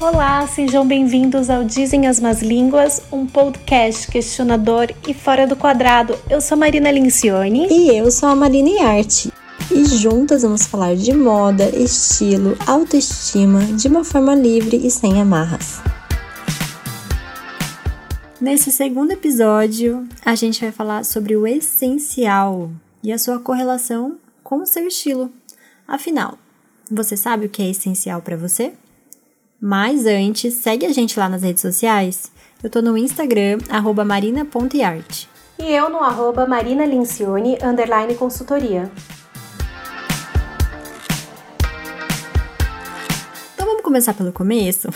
Olá, sejam bem-vindos ao Dizem as Más Línguas, um podcast questionador e fora do quadrado. Eu sou Marina Lincione. E eu sou a Marina Arte. E juntas vamos falar de moda, estilo, autoestima, de uma forma livre e sem amarras. Nesse segundo episódio, a gente vai falar sobre o essencial e a sua correlação com o seu estilo. Afinal, você sabe o que é essencial para você? Mas antes, segue a gente lá nas redes sociais. Eu tô no Instagram, marina.art. E eu no arroba marinalincione, underline consultoria. Então vamos começar pelo começo?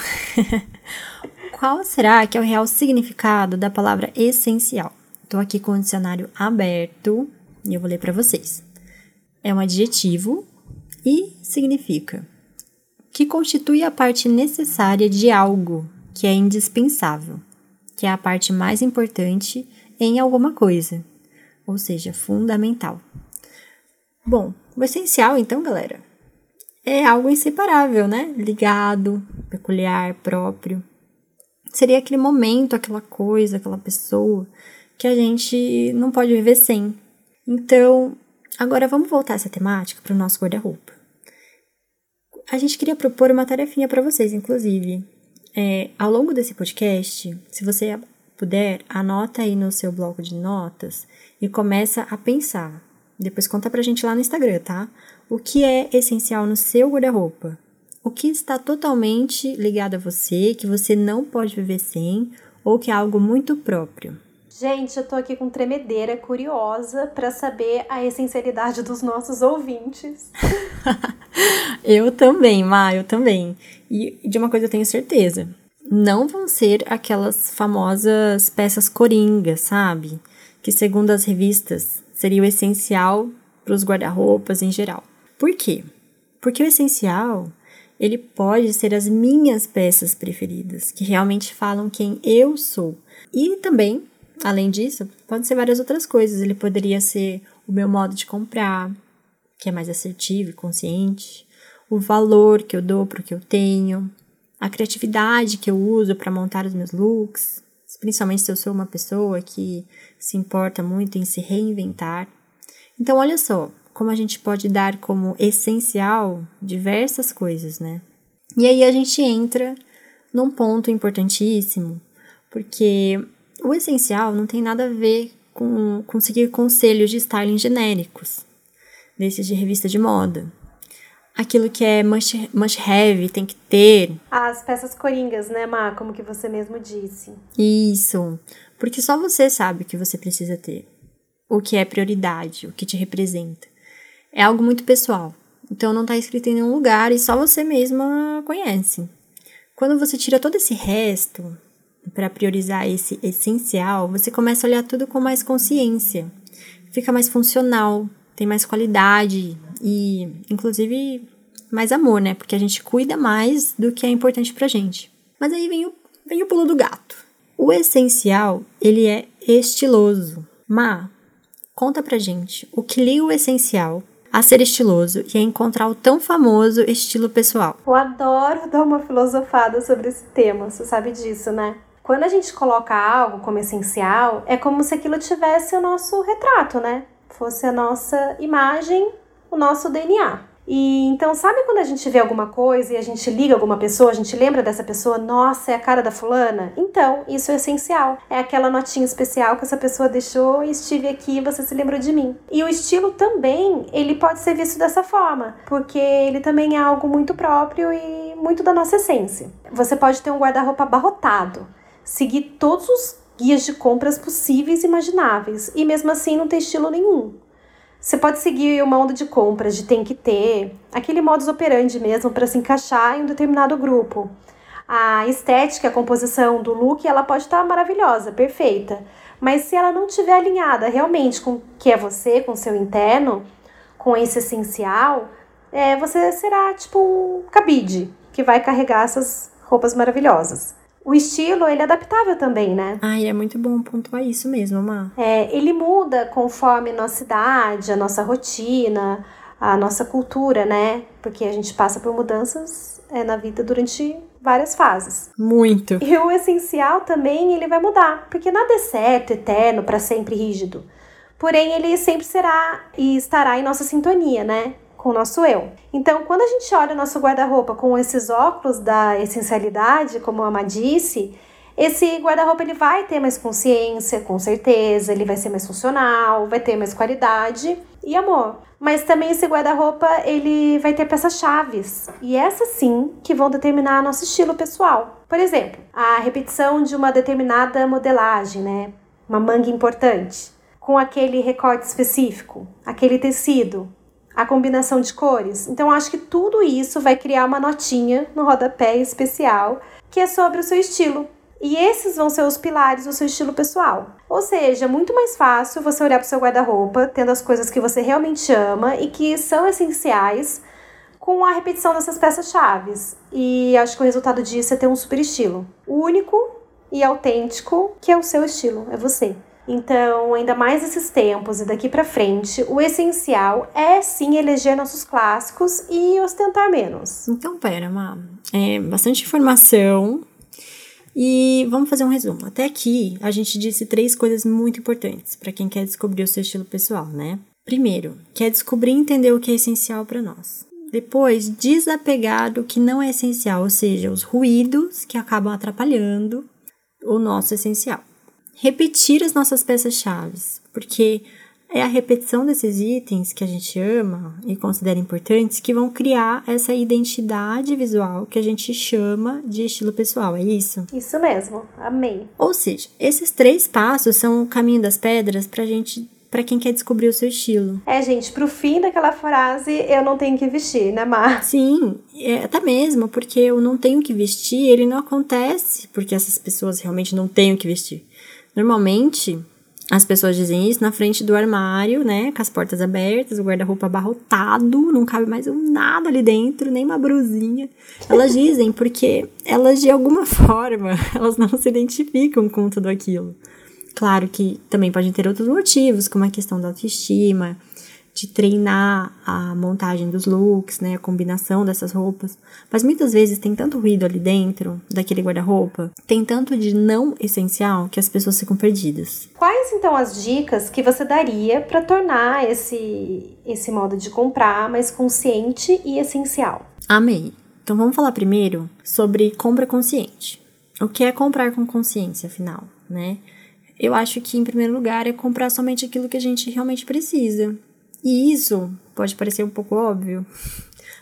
Qual será que é o real significado da palavra essencial? Estou aqui com o dicionário aberto e eu vou ler para vocês. É um adjetivo e significa que constitui a parte necessária de algo que é indispensável, que é a parte mais importante em alguma coisa, ou seja, fundamental. Bom, o essencial, então, galera, é algo inseparável, né? Ligado, peculiar, próprio. Seria aquele momento, aquela coisa, aquela pessoa que a gente não pode viver sem. Então, agora vamos voltar essa temática para o nosso guarda-roupa a gente queria propor uma tarefinha para vocês, inclusive. É, ao longo desse podcast, se você puder, anota aí no seu bloco de notas e começa a pensar. Depois conta pra gente lá no Instagram, tá? O que é essencial no seu guarda-roupa? O que está totalmente ligado a você, que você não pode viver sem, ou que é algo muito próprio? Gente, eu tô aqui com tremedeira, curiosa para saber a essencialidade dos nossos ouvintes. eu também, Ma, eu também. E de uma coisa eu tenho certeza. Não vão ser aquelas famosas peças coringas, sabe? Que segundo as revistas seria o essencial para os guarda-roupas em geral. Por quê? Porque o essencial ele pode ser as minhas peças preferidas, que realmente falam quem eu sou. E também Além disso, pode ser várias outras coisas. Ele poderia ser o meu modo de comprar, que é mais assertivo e consciente, o valor que eu dou para o que eu tenho, a criatividade que eu uso para montar os meus looks, principalmente se eu sou uma pessoa que se importa muito em se reinventar. Então, olha só como a gente pode dar como essencial diversas coisas, né? E aí a gente entra num ponto importantíssimo, porque o essencial não tem nada a ver com, com seguir conselhos de styling genéricos, desses de revista de moda. Aquilo que é must, must have, tem que ter. As peças coringas, né, Má? Como que você mesmo disse. Isso. Porque só você sabe o que você precisa ter. O que é prioridade, o que te representa. É algo muito pessoal. Então não está escrito em nenhum lugar e só você mesma conhece. Quando você tira todo esse resto, para priorizar esse essencial, você começa a olhar tudo com mais consciência. Fica mais funcional, tem mais qualidade e, inclusive, mais amor, né? Porque a gente cuida mais do que é importante pra gente. Mas aí vem o, vem o pulo do gato. O essencial, ele é estiloso. Ma, conta pra gente o que liga o essencial a ser estiloso e a encontrar o tão famoso estilo pessoal. Eu adoro dar uma filosofada sobre esse tema, você sabe disso, né? Quando a gente coloca algo como essencial, é como se aquilo tivesse o nosso retrato, né? Fosse a nossa imagem, o nosso DNA. E então, sabe quando a gente vê alguma coisa e a gente liga alguma pessoa, a gente lembra dessa pessoa, nossa, é a cara da fulana? Então, isso é essencial. É aquela notinha especial que essa pessoa deixou e estive aqui e você se lembrou de mim. E o estilo também, ele pode ser visto dessa forma, porque ele também é algo muito próprio e muito da nossa essência. Você pode ter um guarda-roupa abarrotado, seguir todos os guias de compras possíveis e imagináveis e mesmo assim não ter estilo nenhum. Você pode seguir uma onda de compras de tem que ter, aquele modus operandi mesmo para se encaixar em um determinado grupo. A estética, a composição do look, ela pode estar maravilhosa, perfeita, mas se ela não estiver alinhada realmente com o que é você, com o seu interno, com esse essencial, é, você será tipo um cabide que vai carregar essas roupas maravilhosas o estilo, ele é adaptável também, né? Ai, é muito bom pontuar isso mesmo, Má. É, ele muda conforme nossa idade, a nossa rotina, a nossa cultura, né? Porque a gente passa por mudanças é, na vida durante várias fases. Muito. E o essencial também, ele vai mudar, porque nada é certo, eterno, para sempre rígido. Porém, ele sempre será e estará em nossa sintonia, né? Com o nosso eu. Então, quando a gente olha o nosso guarda-roupa com esses óculos da essencialidade, como a Ama disse, esse guarda-roupa ele vai ter mais consciência, com certeza, ele vai ser mais funcional, vai ter mais qualidade e amor. Mas também esse guarda-roupa ele vai ter peças-chaves e essas sim que vão determinar nosso estilo pessoal. Por exemplo, a repetição de uma determinada modelagem, né? Uma manga importante, com aquele recorte específico, aquele tecido, a combinação de cores. Então acho que tudo isso vai criar uma notinha no rodapé especial que é sobre o seu estilo. E esses vão ser os pilares do seu estilo pessoal. Ou seja, é muito mais fácil você olhar para o seu guarda-roupa, tendo as coisas que você realmente ama e que são essenciais, com a repetição dessas peças-chave. E acho que o resultado disso é ter um super estilo. Único e autêntico, que é o seu estilo, é você. Então, ainda mais nesses tempos e daqui para frente, o essencial é sim eleger nossos clássicos e ostentar menos. Então, pera, Má. É bastante informação e vamos fazer um resumo. Até aqui, a gente disse três coisas muito importantes para quem quer descobrir o seu estilo pessoal, né? Primeiro, quer descobrir e entender o que é essencial para nós. Depois, desapegar do que não é essencial, ou seja, os ruídos que acabam atrapalhando o nosso essencial. Repetir as nossas peças-chave, porque é a repetição desses itens que a gente ama e considera importantes que vão criar essa identidade visual que a gente chama de estilo pessoal, é isso? Isso mesmo, amei. Ou seja, esses três passos são o caminho das pedras pra gente para quem quer descobrir o seu estilo. É, gente, pro fim daquela frase, eu não tenho que vestir, né, Mar? Sim, é, até mesmo, porque eu não tenho que vestir, ele não acontece porque essas pessoas realmente não têm o que vestir. Normalmente, as pessoas dizem isso na frente do armário, né? Com as portas abertas, o guarda-roupa abarrotado, não cabe mais nada ali dentro, nem uma brusinha. Elas dizem porque elas, de alguma forma, elas não se identificam com tudo aquilo. Claro que também podem ter outros motivos, como a questão da autoestima, de treinar a montagem dos looks, né, a combinação dessas roupas. Mas muitas vezes tem tanto ruído ali dentro daquele guarda-roupa, tem tanto de não essencial que as pessoas ficam perdidas. Quais então as dicas que você daria para tornar esse esse modo de comprar mais consciente e essencial? Amei. Então vamos falar primeiro sobre compra consciente. O que é comprar com consciência, afinal, né? Eu acho que, em primeiro lugar, é comprar somente aquilo que a gente realmente precisa. E isso pode parecer um pouco óbvio.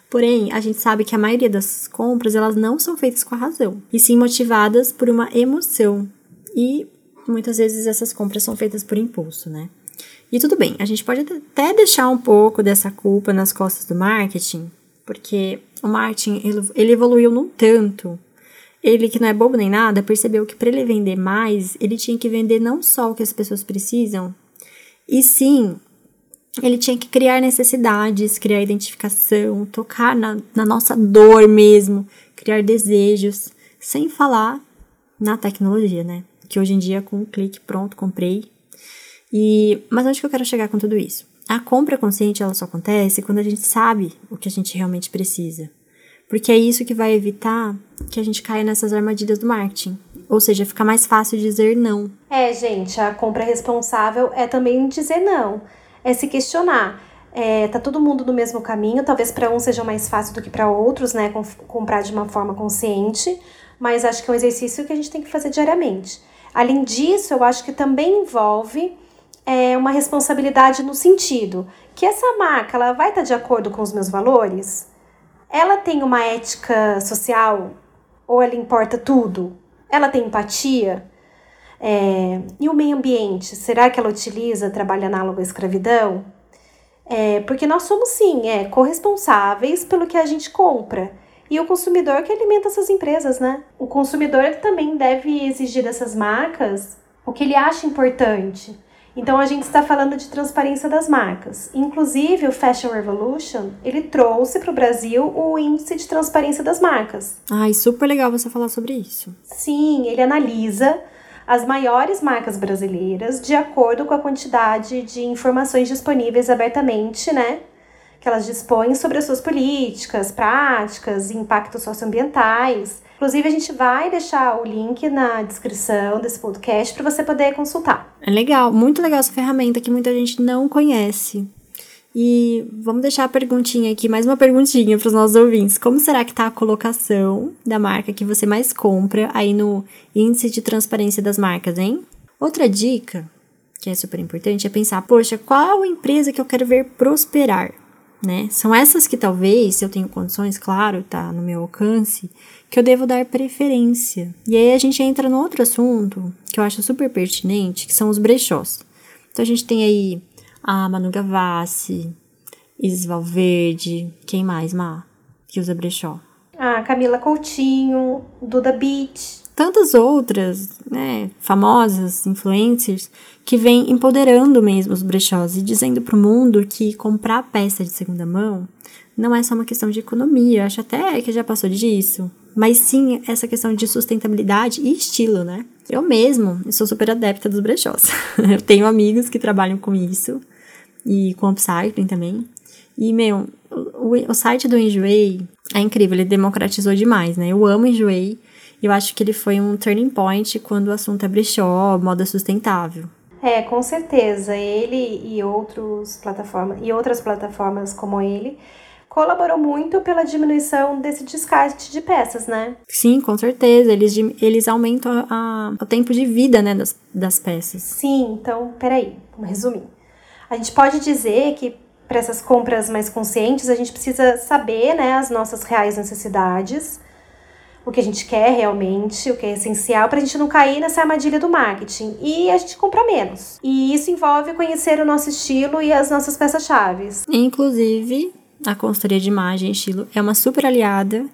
Porém, a gente sabe que a maioria das compras elas não são feitas com a razão, e sim motivadas por uma emoção. E muitas vezes essas compras são feitas por impulso, né? E tudo bem, a gente pode até deixar um pouco dessa culpa nas costas do marketing, porque o marketing ele evoluiu num tanto. Ele que não é bobo nem nada, percebeu que para ele vender mais, ele tinha que vender não só o que as pessoas precisam, e sim ele tinha que criar necessidades, criar identificação, tocar na, na nossa dor mesmo, criar desejos, sem falar na tecnologia, né? Que hoje em dia, com um clique, pronto, comprei. E, mas onde que eu quero chegar com tudo isso? A compra consciente ela só acontece quando a gente sabe o que a gente realmente precisa. Porque é isso que vai evitar que a gente caia nessas armadilhas do marketing. Ou seja, fica mais fácil dizer não. É, gente, a compra responsável é também dizer não é se questionar. É, tá todo mundo no mesmo caminho, talvez para um seja mais fácil do que para outros, né? Com, comprar de uma forma consciente, mas acho que é um exercício que a gente tem que fazer diariamente. Além disso, eu acho que também envolve é, uma responsabilidade no sentido que essa marca ela vai estar tá de acordo com os meus valores? Ela tem uma ética social ou ela importa tudo? Ela tem empatia? É, e o meio ambiente, será que ela utiliza trabalho análogo à escravidão? É, porque nós somos, sim, é, corresponsáveis pelo que a gente compra. E o consumidor que alimenta essas empresas, né? O consumidor também deve exigir dessas marcas o que ele acha importante. Então a gente está falando de transparência das marcas. Inclusive o Fashion Revolution, ele trouxe para o Brasil o índice de transparência das marcas. Ai, super legal você falar sobre isso. Sim, ele analisa as maiores marcas brasileiras de acordo com a quantidade de informações disponíveis abertamente, né? que elas dispõem sobre as suas políticas, práticas impactos socioambientais. Inclusive, a gente vai deixar o link na descrição desse podcast para você poder consultar. É legal, muito legal essa ferramenta que muita gente não conhece. E vamos deixar a perguntinha aqui, mais uma perguntinha para os nossos ouvintes. Como será que está a colocação da marca que você mais compra aí no índice de transparência das marcas, hein? Outra dica, que é super importante, é pensar, poxa, qual empresa que eu quero ver prosperar? Né? São essas que talvez, se eu tenho condições, claro, tá no meu alcance, que eu devo dar preferência. E aí a gente entra no outro assunto que eu acho super pertinente, que são os brechós. Então a gente tem aí a Manu Gavassi, Isis Valverde, quem mais, Má, que usa brechó? A Camila Coutinho, Duda Beat. Tantas outras, né, famosas influencers que vêm empoderando mesmo os brechós e dizendo para o mundo que comprar peça de segunda mão não é só uma questão de economia, acho até que já passou disso, mas sim essa questão de sustentabilidade e estilo, né? Eu mesmo sou super adepta dos brechós. eu tenho amigos que trabalham com isso e com upcycling também. E, meu, o, o site do Enjoei é incrível, ele democratizou demais, né? Eu amo Enjoei e eu acho que ele foi um turning point quando o assunto é brechó, moda sustentável. É, com certeza. Ele e outros plataformas e outras plataformas como ele colaborou muito pela diminuição desse descarte de peças, né? Sim, com certeza. Eles, eles aumentam a, a, o tempo de vida né, das, das peças. Sim, então, peraí, vamos resumir. A gente pode dizer que para essas compras mais conscientes, a gente precisa saber né, as nossas reais necessidades, o que a gente quer realmente, o que é essencial, para a gente não cair nessa armadilha do marketing. E a gente compra menos. E isso envolve conhecer o nosso estilo e as nossas peças-chave. Inclusive, a consultoria de imagem e estilo é uma super aliada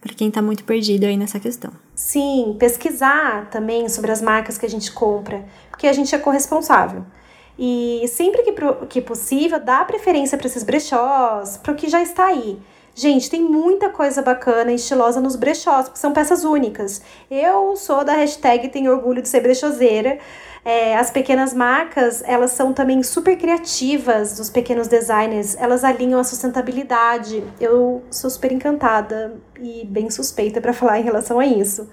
para quem está muito perdido aí nessa questão. Sim, pesquisar também sobre as marcas que a gente compra, porque a gente é corresponsável. E sempre que, que possível, dá preferência para esses brechós, para o que já está aí. Gente, tem muita coisa bacana e estilosa nos brechós, porque são peças únicas. Eu sou da hashtag Tenho Orgulho de Ser Brechoseira. É, as pequenas marcas, elas são também super criativas, dos pequenos designers, elas alinham a sustentabilidade. Eu sou super encantada e bem suspeita para falar em relação a isso.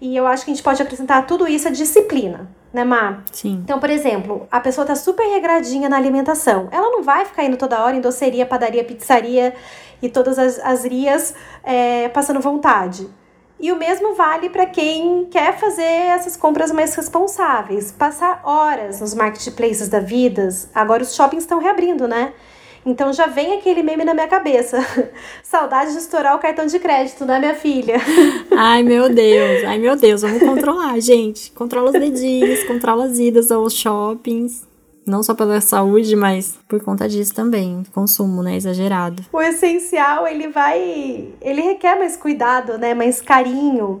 E eu acho que a gente pode acrescentar tudo isso à disciplina né, Má? Sim. Então, por exemplo, a pessoa tá super regradinha na alimentação. Ela não vai ficar indo toda hora em doceria, padaria, pizzaria e todas as, as rias é, passando vontade. E o mesmo vale para quem quer fazer essas compras mais responsáveis. Passar horas nos marketplaces da vida. Agora os shoppings estão reabrindo, né? Então já vem aquele meme na minha cabeça. Saudade de estourar o cartão de crédito, né, minha filha? Ai, meu Deus. Ai, meu Deus. Vamos controlar, gente. Controla os dedinhos, controla as idas aos shoppings. Não só pela saúde, mas por conta disso também. Consumo, né? Exagerado. O essencial, ele vai. Ele requer mais cuidado, né? Mais carinho.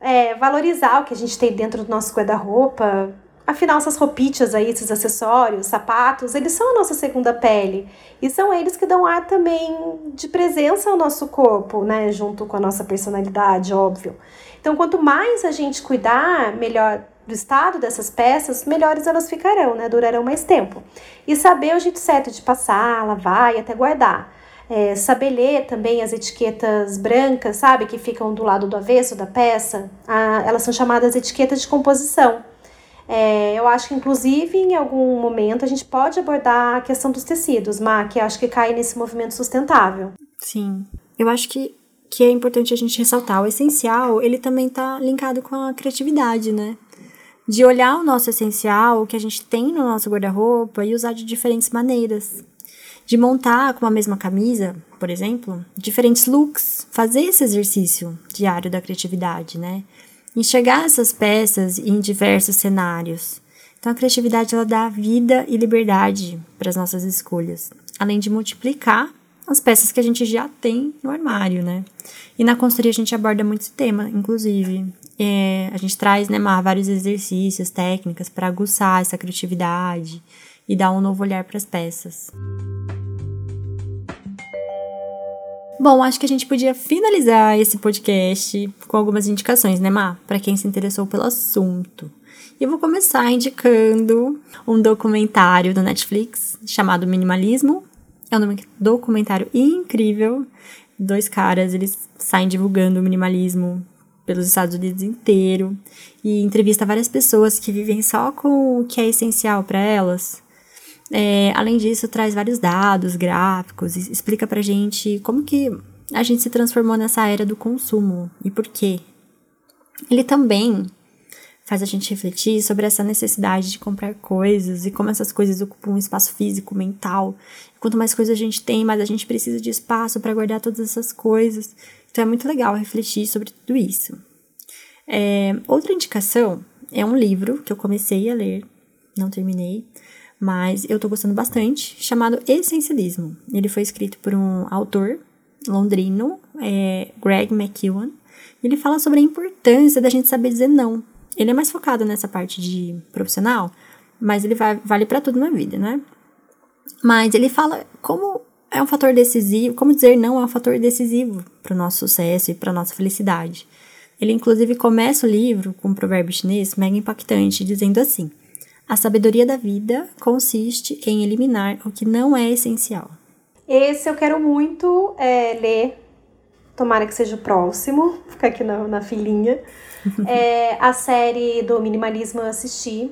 É, valorizar o que a gente tem dentro do nosso guarda-roupa, Afinal, essas roupitas aí, esses acessórios, sapatos, eles são a nossa segunda pele. E são eles que dão ar também de presença ao nosso corpo, né? Junto com a nossa personalidade, óbvio. Então, quanto mais a gente cuidar melhor do estado dessas peças, melhores elas ficarão, né? Durarão mais tempo. E saber o jeito certo de passar, lavar e até guardar. É, saber ler também as etiquetas brancas, sabe? Que ficam do lado do avesso da peça. Ah, elas são chamadas etiquetas de composição. É, eu acho que, inclusive, em algum momento, a gente pode abordar a questão dos tecidos, Má, que acho que cai nesse movimento sustentável. Sim. Eu acho que, que é importante a gente ressaltar. O essencial, ele também está linkado com a criatividade, né? De olhar o nosso essencial, o que a gente tem no nosso guarda-roupa e usar de diferentes maneiras. De montar com a mesma camisa, por exemplo, diferentes looks. Fazer esse exercício diário da criatividade, né? Enxergar essas peças em diversos cenários. Então a criatividade ela dá vida e liberdade para as nossas escolhas, além de multiplicar as peças que a gente já tem no armário, né? E na consultoria a gente aborda muito esse tema, inclusive. É, a gente traz, né, Mar, vários exercícios, técnicas para aguçar essa criatividade e dar um novo olhar para as peças. Bom, acho que a gente podia finalizar esse podcast com algumas indicações, né, Má? Para quem se interessou pelo assunto. E eu vou começar indicando um documentário do Netflix chamado Minimalismo, É um documentário incrível. Dois caras, eles saem divulgando o minimalismo pelos Estados Unidos inteiro e entrevista várias pessoas que vivem só com o que é essencial para elas. É, além disso, traz vários dados, gráficos, explica pra gente como que a gente se transformou nessa era do consumo e por quê. Ele também faz a gente refletir sobre essa necessidade de comprar coisas e como essas coisas ocupam um espaço físico, mental. Quanto mais coisas a gente tem, mais a gente precisa de espaço para guardar todas essas coisas. Então é muito legal refletir sobre tudo isso. É, outra indicação é um livro que eu comecei a ler, não terminei, mas eu tô gostando bastante, chamado Essencialismo. Ele foi escrito por um autor londrino, é, Greg McEwan. Ele fala sobre a importância da gente saber dizer não. Ele é mais focado nessa parte de profissional, mas ele vai, vale para tudo na vida, né? Mas ele fala como é um fator decisivo, como dizer não é um fator decisivo para o nosso sucesso e para nossa felicidade. Ele, inclusive, começa o livro com um provérbio chinês mega impactante, dizendo assim: A sabedoria da vida consiste em eliminar o que não é essencial. Esse eu quero muito é, ler, tomara que seja o próximo, ficar aqui na, na filinha. é, a série do minimalismo eu assisti.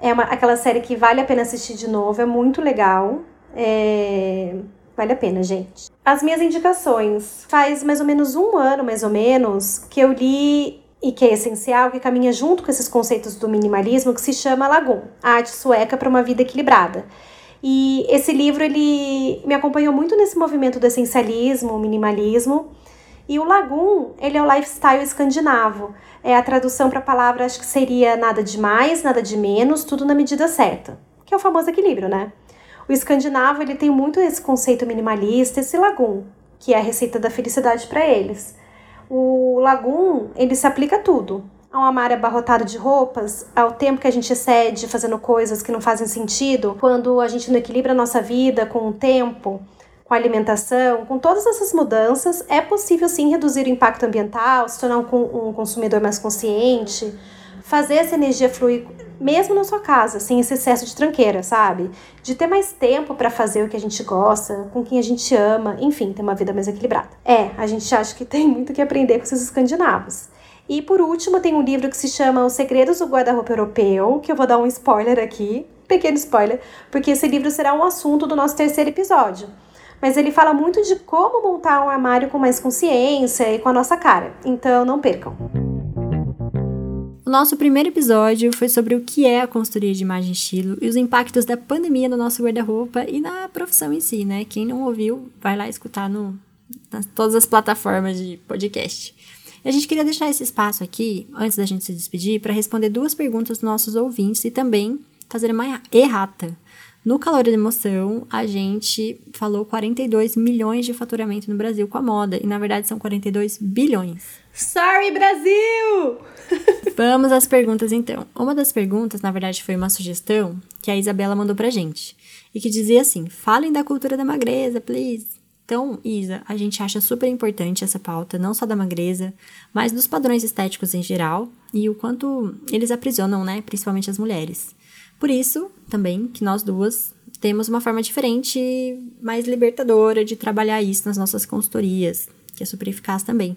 É uma, aquela série que vale a pena assistir de novo, é muito legal. É, vale a pena, gente. As minhas indicações. Faz mais ou menos um ano, mais ou menos, que eu li e que é essencial, que caminha junto com esses conceitos do minimalismo, que se chama Lagoon, a arte sueca para uma vida equilibrada. E esse livro ele me acompanhou muito nesse movimento do essencialismo, minimalismo. E o Lagoon, ele é o lifestyle escandinavo. É a tradução para a palavra, acho que seria nada de mais, nada de menos, tudo na medida certa. Que é o famoso equilíbrio, né? O escandinavo, ele tem muito esse conceito minimalista, esse Lagoon, que é a receita da felicidade para eles. O Lagoon, ele se aplica a tudo. A um armário abarrotado de roupas, ao tempo que a gente excede fazendo coisas que não fazem sentido, quando a gente não equilibra a nossa vida com o tempo, com a alimentação, com todas essas mudanças, é possível sim reduzir o impacto ambiental, se tornar um, um consumidor mais consciente, fazer essa energia fluir mesmo na sua casa, sem esse excesso de tranqueira, sabe? De ter mais tempo para fazer o que a gente gosta, com quem a gente ama, enfim, ter uma vida mais equilibrada. É, a gente acha que tem muito que aprender com esses escandinavos. E por último, tem um livro que se chama Os Segredos do Guarda-Roupa Europeu, que eu vou dar um spoiler aqui, pequeno spoiler, porque esse livro será um assunto do nosso terceiro episódio. Mas ele fala muito de como montar um armário com mais consciência e com a nossa cara. Então não percam. O nosso primeiro episódio foi sobre o que é a consultoria de imagem e estilo e os impactos da pandemia no nosso guarda-roupa e na profissão em si, né? Quem não ouviu, vai lá escutar no, nas todas as plataformas de podcast. E a gente queria deixar esse espaço aqui, antes da gente se despedir, para responder duas perguntas dos nossos ouvintes e também fazer uma errata. No calor da emoção, a gente falou 42 milhões de faturamento no Brasil com a moda, e na verdade são 42 bilhões. Sorry, Brasil! Vamos às perguntas então. Uma das perguntas, na verdade, foi uma sugestão que a Isabela mandou pra gente, e que dizia assim: falem da cultura da magreza, please. Então, Isa, a gente acha super importante essa pauta, não só da magreza, mas dos padrões estéticos em geral e o quanto eles aprisionam, né, principalmente as mulheres. Por isso, também, que nós duas temos uma forma diferente, mais libertadora de trabalhar isso nas nossas consultorias, que é super eficaz também.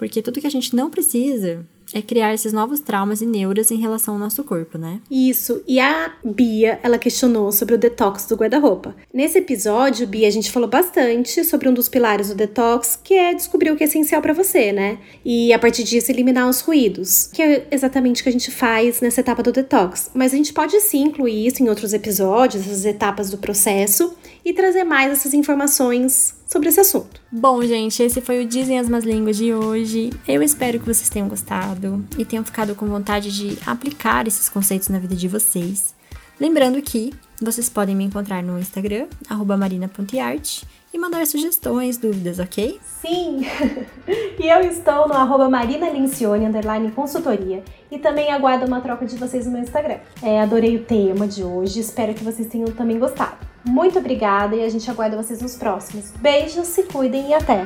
Porque tudo que a gente não precisa é criar esses novos traumas e neuras em relação ao nosso corpo, né? Isso. E a Bia, ela questionou sobre o detox do guarda-roupa. Nesse episódio, Bia, a gente falou bastante sobre um dos pilares do detox, que é descobrir o que é essencial para você, né? E a partir disso eliminar os ruídos, que é exatamente o que a gente faz nessa etapa do detox. Mas a gente pode sim incluir isso em outros episódios, as etapas do processo e trazer mais essas informações sobre esse assunto. Bom, gente, esse foi o Dizem as Más Línguas de hoje. Eu espero que vocês tenham gostado e tenham ficado com vontade de aplicar esses conceitos na vida de vocês. Lembrando que vocês podem me encontrar no Instagram, marina.art, e mandar sugestões, dúvidas, ok? Sim! e eu estou no arroba marinalincione, underline consultoria, e também aguardo uma troca de vocês no meu Instagram. É, adorei o tema de hoje, espero que vocês tenham também gostado. Muito obrigada e a gente aguarda vocês nos próximos. Beijos, se cuidem e até!